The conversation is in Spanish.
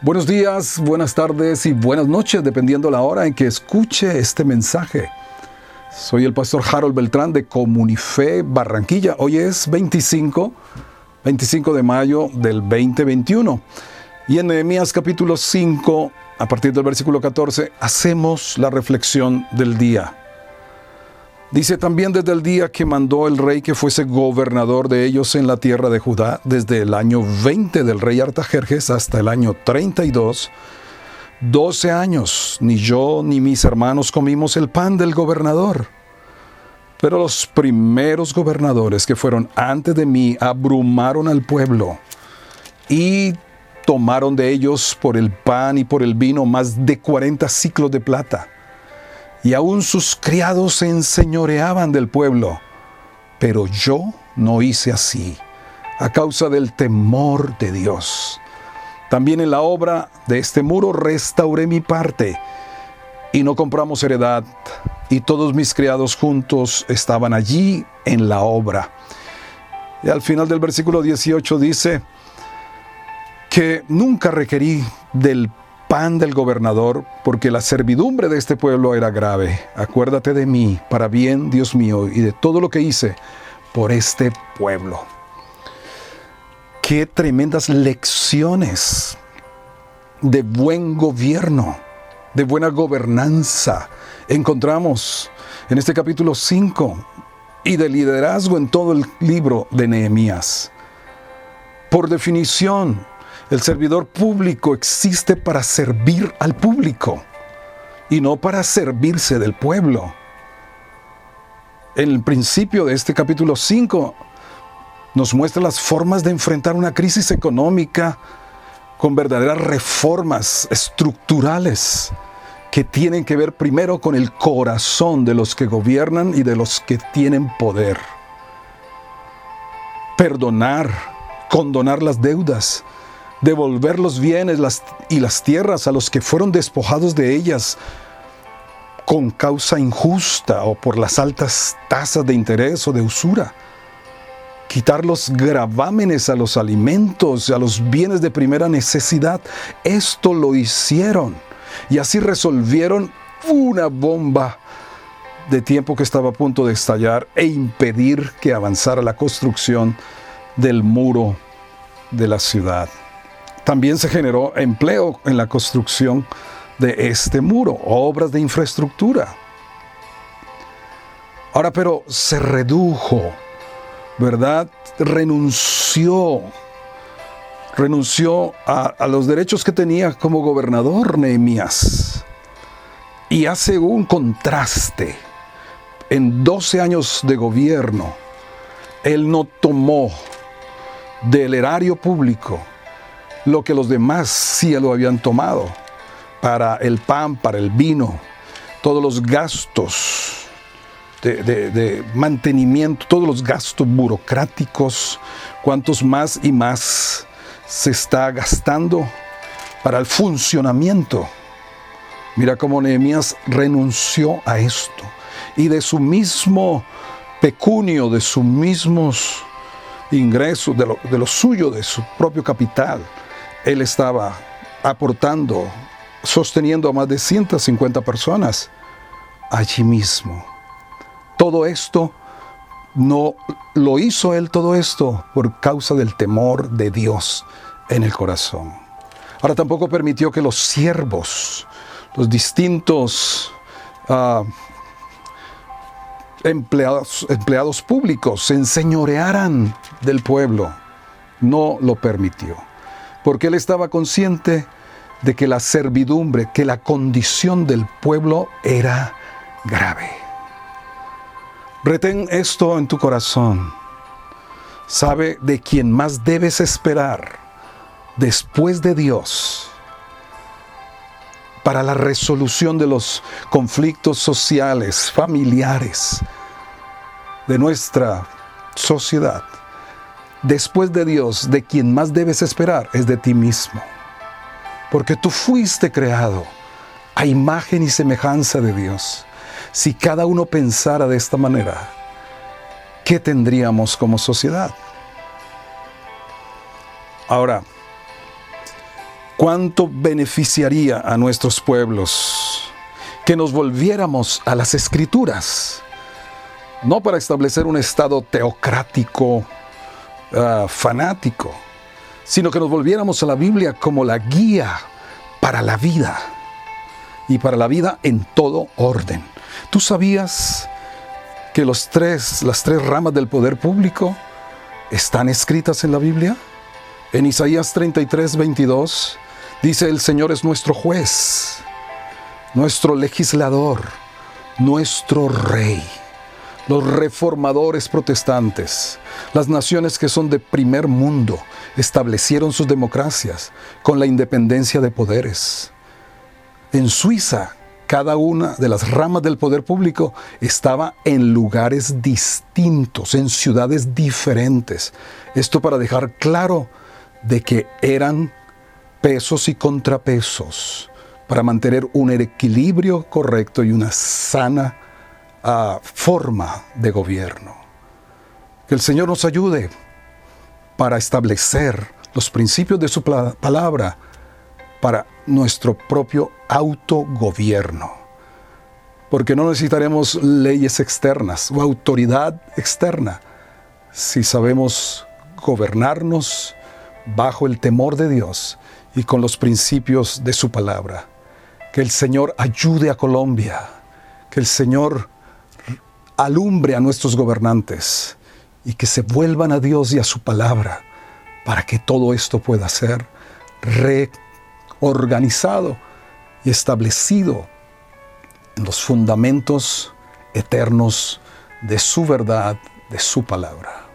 Buenos días, buenas tardes y buenas noches, dependiendo la hora en que escuche este mensaje. Soy el pastor Harold Beltrán de Comunife Barranquilla. Hoy es 25, 25 de mayo del 2021. Y en Nehemías capítulo 5, a partir del versículo 14, hacemos la reflexión del día. Dice también desde el día que mandó el rey que fuese gobernador de ellos en la tierra de Judá, desde el año 20 del rey Artajerjes hasta el año 32, 12 años, ni yo ni mis hermanos comimos el pan del gobernador. Pero los primeros gobernadores que fueron antes de mí abrumaron al pueblo y tomaron de ellos por el pan y por el vino más de 40 ciclos de plata y aún sus criados se enseñoreaban del pueblo. Pero yo no hice así, a causa del temor de Dios. También en la obra de este muro restauré mi parte, y no compramos heredad, y todos mis criados juntos estaban allí en la obra. Y al final del versículo 18 dice que nunca requerí del pan del gobernador, porque la servidumbre de este pueblo era grave. Acuérdate de mí, para bien, Dios mío, y de todo lo que hice por este pueblo. Qué tremendas lecciones de buen gobierno, de buena gobernanza encontramos en este capítulo 5 y de liderazgo en todo el libro de Nehemías. Por definición, el servidor público existe para servir al público y no para servirse del pueblo. En el principio de este capítulo 5 nos muestra las formas de enfrentar una crisis económica con verdaderas reformas estructurales que tienen que ver primero con el corazón de los que gobiernan y de los que tienen poder. Perdonar, condonar las deudas, devolver los bienes y las tierras a los que fueron despojados de ellas con causa injusta o por las altas tasas de interés o de usura. Quitar los gravámenes a los alimentos a los bienes de primera necesidad. Esto lo hicieron y así resolvieron una bomba de tiempo que estaba a punto de estallar e impedir que avanzara la construcción del muro de la ciudad. También se generó empleo en la construcción de este muro, obras de infraestructura. Ahora, pero se redujo, ¿verdad? Renunció, renunció a, los derechos que tenía como gobernador Nehemías y hace un contraste. En 12 años de gobierno, él no tomó del erario público lo que los demás sí lo habían tomado, para el pan, para el vino, todos los gastos de, mantenimiento, todos los gastos burocráticos, cuantos más y más se está gastando para el funcionamiento. Mira cómo Nehemías renunció a esto y de su mismo pecunio, de sus mismos ingresos, de lo, de lo suyo, de su propio capital, él estaba aportando, sosteniendo a más de 150 personas allí mismo. Todo esto no lo hizo él todo esto por causa del temor de Dios en el corazón. Ahora tampoco permitió que los siervos, los distintos ah, empleados, empleados públicos se enseñorearan del pueblo. No lo permitió porque él estaba consciente de que la servidumbre, que la condición del pueblo era grave. Retén esto en tu corazón. Sabe de quién más debes esperar después de Dios para la resolución de los conflictos sociales, familiares de nuestra sociedad después de Dios, de quien más debes esperar es de ti mismo. Porque tú fuiste creado a imagen y semejanza de Dios. Si cada uno pensara de esta manera, ¿qué tendríamos como sociedad? Ahora, ¿Cuánto beneficiaría a nuestros pueblos que nos volviéramos a las escrituras? No para establecer un estado teocrático, ah, fanático, sino que nos volviéramos a la Biblia como la guía para la vida y para la vida en todo orden. ¿Tú sabías que los tres, las tres ramas del poder público están escritas en la Biblia? En Isaías 33, 22 Dice, el Señor es nuestro juez, nuestro legislador, nuestro rey. Los reformadores protestantes, las naciones que son de primer mundo, establecieron sus democracias con la independencia de poderes. En Suiza, cada una de las ramas del poder público estaba en lugares distintos, en ciudades diferentes. Esto para dejar claro de que eran pesos y contrapesos para mantener un equilibrio correcto y una sana uh, forma de gobierno. Que el Señor nos ayude para establecer los principios de su palabra para nuestro propio autogobierno. Porque no necesitaremos leyes externas o autoridad externa si sabemos gobernarnos bajo el temor de Dios y con los principios de su palabra. Que el Señor ayude a Colombia, que el Señor alumbre a nuestros gobernantes y que se vuelvan a Dios y a su palabra para que todo esto pueda ser reorganizado y establecido en los fundamentos eternos de su verdad, de su palabra.